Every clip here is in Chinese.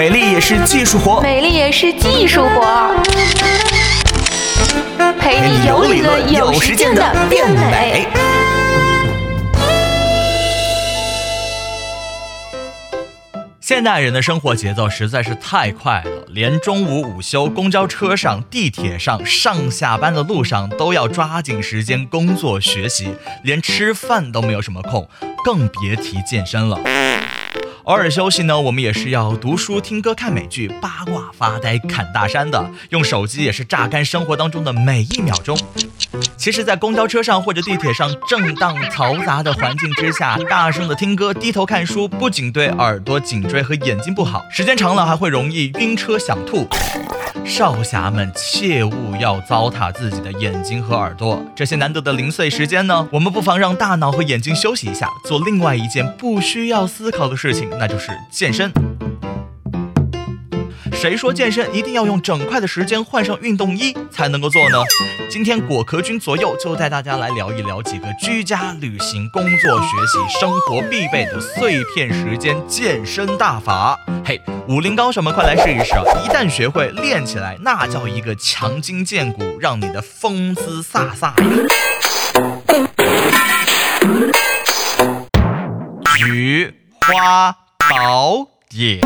美丽也是技术活，美丽也是技术活，陪你有理论有实践的变美。现代人的生活节奏实在是太快了，连中午午休、公交车上、地铁上、上下班的路上都要抓紧时间工作学习，连吃饭都没有什么空，更别提健身了。偶尔休息呢，我们也是要读书、听歌、看美剧、八卦、发呆、侃大山的。用手机也是榨干生活当中的每一秒钟。其实，在公交车上或者地铁上，震荡嘈杂的环境之下，大声的听歌、低头看书，不仅对耳朵、颈椎和眼睛不好，时间长了还会容易晕车、想吐。少侠们切勿要糟蹋自己的眼睛和耳朵，这些难得的零碎时间呢，我们不妨让大脑和眼睛休息一下，做另外一件不需要思考的事情，那就是健身。谁说健身一定要用整块的时间换上运动衣才能够做呢？今天果壳君左右就带大家来聊一聊几个居家、旅行、工作、学习、生活必备的碎片时间健身大法。嘿，武林高手们，快来试一试啊！一旦学会练起来，那叫一个强筋健骨，让你的风姿飒飒。菊花宝典。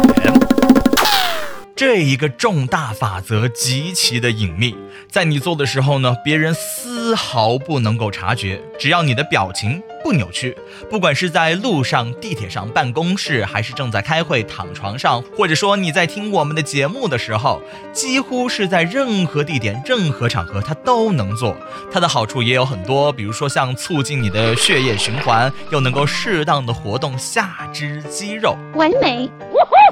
这一个重大法则极其的隐秘，在你做的时候呢，别人丝毫不能够察觉。只要你的表情不扭曲，不管是在路上、地铁上、办公室，还是正在开会、躺床上，或者说你在听我们的节目的时候，几乎是在任何地点、任何场合，它都能做。它的好处也有很多，比如说像促进你的血液循环，又能够适当的活动下肢肌肉，完美。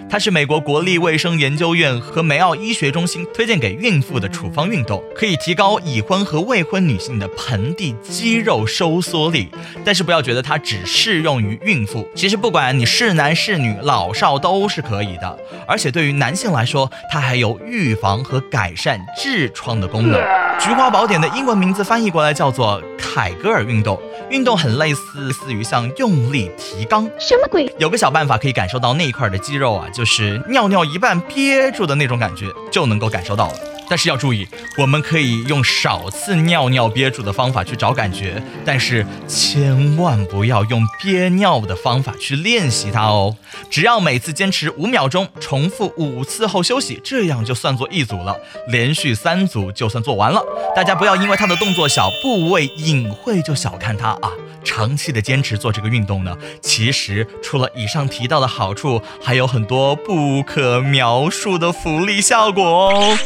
它是美国国立卫生研究院和梅奥医学中心推荐给孕妇的处方运动，可以提高已婚和未婚女性的盆地肌肉收缩力。但是不要觉得它只适用于孕妇，其实不管你是男是女，老少都是可以的。而且对于男性来说，它还有预防和改善痔疮的功能。菊花宝典的英文名字翻译过来叫做凯格尔运动。运动很类似，似于像用力提肛，什么鬼？有个小办法可以感受到那一块的肌肉啊，就是尿尿一半憋住的那种感觉，就能够感受到了。但是要注意，我们可以用少次尿尿憋住的方法去找感觉，但是千万不要用憋尿的方法去练习它哦。只要每次坚持五秒钟，重复五次后休息，这样就算做一组了。连续三组就算做完了。大家不要因为它的动作小、部位隐晦就小看它啊！长期的坚持做这个运动呢，其实除了以上提到的好处，还有很多不可描述的福利效果哦。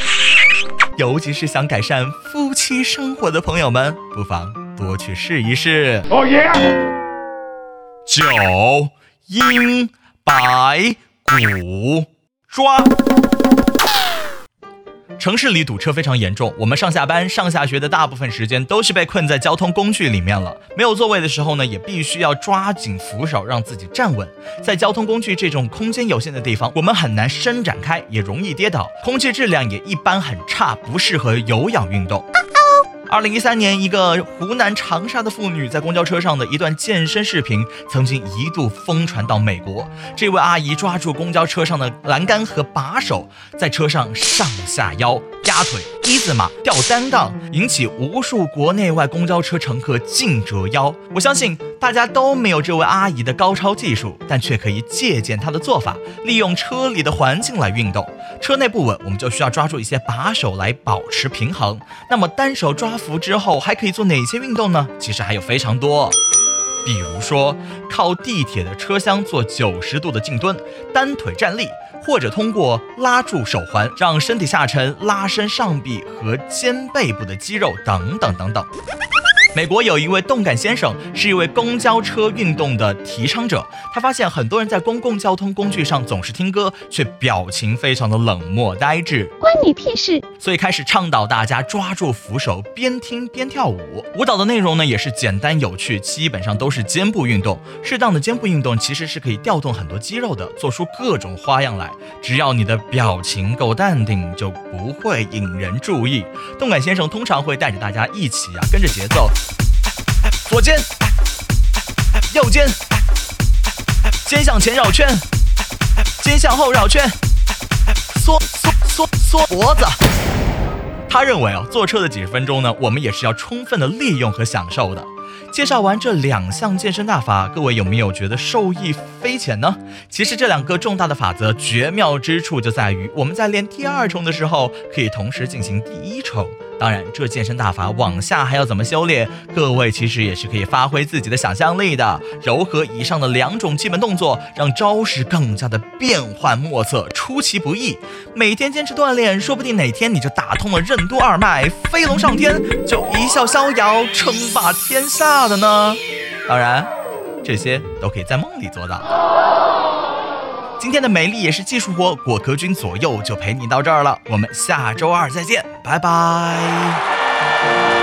尤其是想改善夫妻生活的朋友们，不妨多去试一试。哦耶！九阴白骨抓。城市里堵车非常严重，我们上下班、上下学的大部分时间都是被困在交通工具里面了。没有座位的时候呢，也必须要抓紧扶手，让自己站稳。在交通工具这种空间有限的地方，我们很难伸展开，也容易跌倒。空气质量也一般很差，不适合有氧运动。二零一三年，一个湖南长沙的妇女在公交车上的一段健身视频，曾经一度疯传到美国。这位阿姨抓住公交车上的栏杆和把手，在车上上下腰。压腿、一字马、吊单杠，引起无数国内外公交车乘客竞折腰。我相信大家都没有这位阿姨的高超技术，但却可以借鉴她的做法，利用车里的环境来运动。车内不稳，我们就需要抓住一些把手来保持平衡。那么单手抓扶之后，还可以做哪些运动呢？其实还有非常多，比如说靠地铁的车厢做九十度的静蹲，单腿站立。或者通过拉住手环，让身体下沉，拉伸上臂和肩背部的肌肉，等等等等。美国有一位动感先生，是一位公交车运动的提倡者。他发现很多人在公共交通工具上总是听歌，却表情非常的冷漠呆滞，关你屁事。所以开始倡导大家抓住扶手，边听边跳舞。舞蹈的内容呢也是简单有趣，基本上都是肩部运动。适当的肩部运动其实是可以调动很多肌肉的，做出各种花样来。只要你的表情够淡定，就不会引人注意。动感先生通常会带着大家一起啊，跟着节奏。左肩，右肩，肩向前绕圈，肩向后绕圈，缩缩缩缩脖子。他认为啊，坐车的几十分钟呢，我们也是要充分的利用和享受的。介绍完这两项健身大法，各位有没有觉得受益匪浅呢？其实这两个重大的法则绝妙之处就在于，我们在练第二重的时候，可以同时进行第一重。当然，这健身大法往下还要怎么修炼？各位其实也是可以发挥自己的想象力的，糅合以上的两种基本动作，让招式更加的变幻莫测，出其不意。每天坚持锻炼，说不定哪天你就打通了任督二脉，飞龙上天，就一笑逍遥，称霸天下的呢。当然，这些都可以在梦里做到。今天的美丽也是技术活，果壳君左右就陪你到这儿了，我们下周二再见，拜拜。